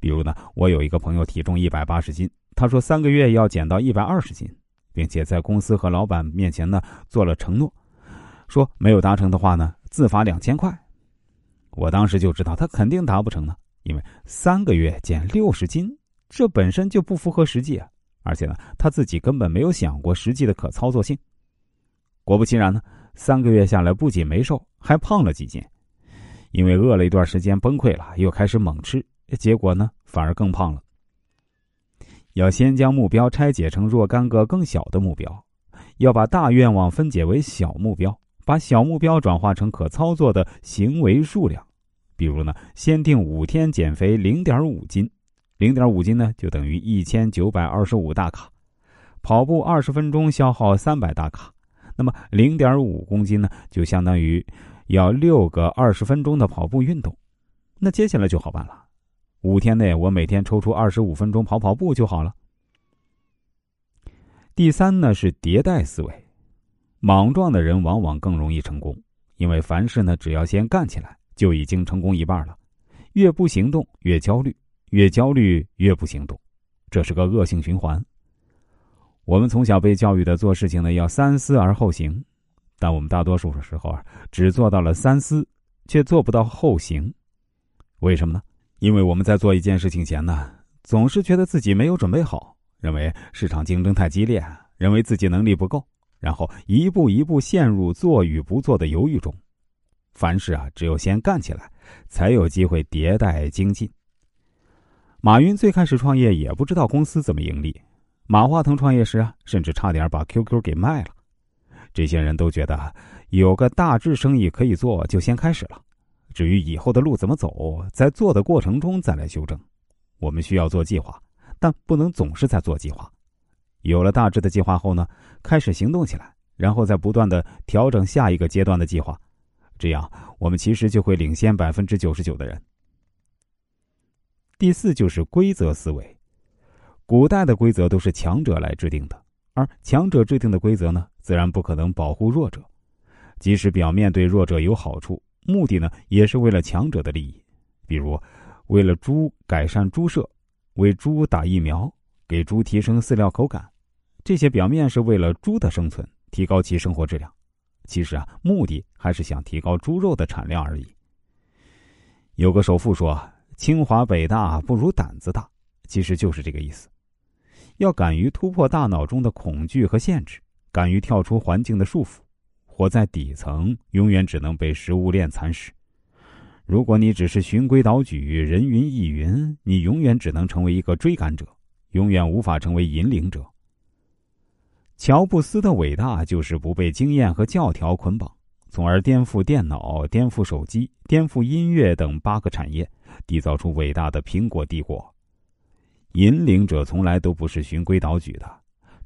比如呢，我有一个朋友体重一百八十斤，他说三个月要减到一百二十斤，并且在公司和老板面前呢做了承诺，说没有达成的话呢自罚两千块。我当时就知道他肯定达不成呢，因为三个月减六十斤，这本身就不符合实际啊，而且呢他自己根本没有想过实际的可操作性。果不其然呢，三个月下来不仅没瘦，还胖了几斤，因为饿了一段时间崩溃了，又开始猛吃。结果呢，反而更胖了。要先将目标拆解成若干个更小的目标，要把大愿望分解为小目标，把小目标转化成可操作的行为数量。比如呢，先定五天减肥零点五斤，零点五斤呢就等于一千九百二十五大卡，跑步二十分钟消耗三百大卡，那么零点五公斤呢就相当于要六个二十分钟的跑步运动。那接下来就好办了。五天内，我每天抽出二十五分钟跑跑步就好了。第三呢是迭代思维，莽撞的人往往更容易成功，因为凡事呢只要先干起来，就已经成功一半了。越不行动越焦虑，越焦虑越不行动，这是个恶性循环。我们从小被教育的做事情呢要三思而后行，但我们大多数的时候啊只做到了三思，却做不到后行，为什么呢？因为我们在做一件事情前呢，总是觉得自己没有准备好，认为市场竞争太激烈，认为自己能力不够，然后一步一步陷入做与不做的犹豫中。凡事啊，只有先干起来，才有机会迭代精进。马云最开始创业也不知道公司怎么盈利，马化腾创业时啊，甚至差点把 QQ 给卖了。这些人都觉得有个大致生意可以做，就先开始了。至于以后的路怎么走，在做的过程中再来修正。我们需要做计划，但不能总是在做计划。有了大致的计划后呢，开始行动起来，然后再不断的调整下一个阶段的计划。这样，我们其实就会领先百分之九十九的人。第四就是规则思维。古代的规则都是强者来制定的，而强者制定的规则呢，自然不可能保护弱者，即使表面对弱者有好处。目的呢，也是为了强者的利益，比如，为了猪改善猪舍，为猪打疫苗，给猪提升饲料口感，这些表面是为了猪的生存，提高其生活质量，其实啊，目的还是想提高猪肉的产量而已。有个首富说：“清华北大不如胆子大”，其实就是这个意思。要敢于突破大脑中的恐惧和限制，敢于跳出环境的束缚。活在底层，永远只能被食物链蚕食。如果你只是循规蹈矩、人云亦云，你永远只能成为一个追赶者，永远无法成为引领者。乔布斯的伟大就是不被经验和教条捆绑，从而颠覆电脑、颠覆手机、颠覆音乐等八个产业，缔造出伟大的苹果帝国。引领者从来都不是循规蹈矩的，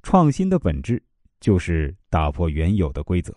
创新的本质就是打破原有的规则。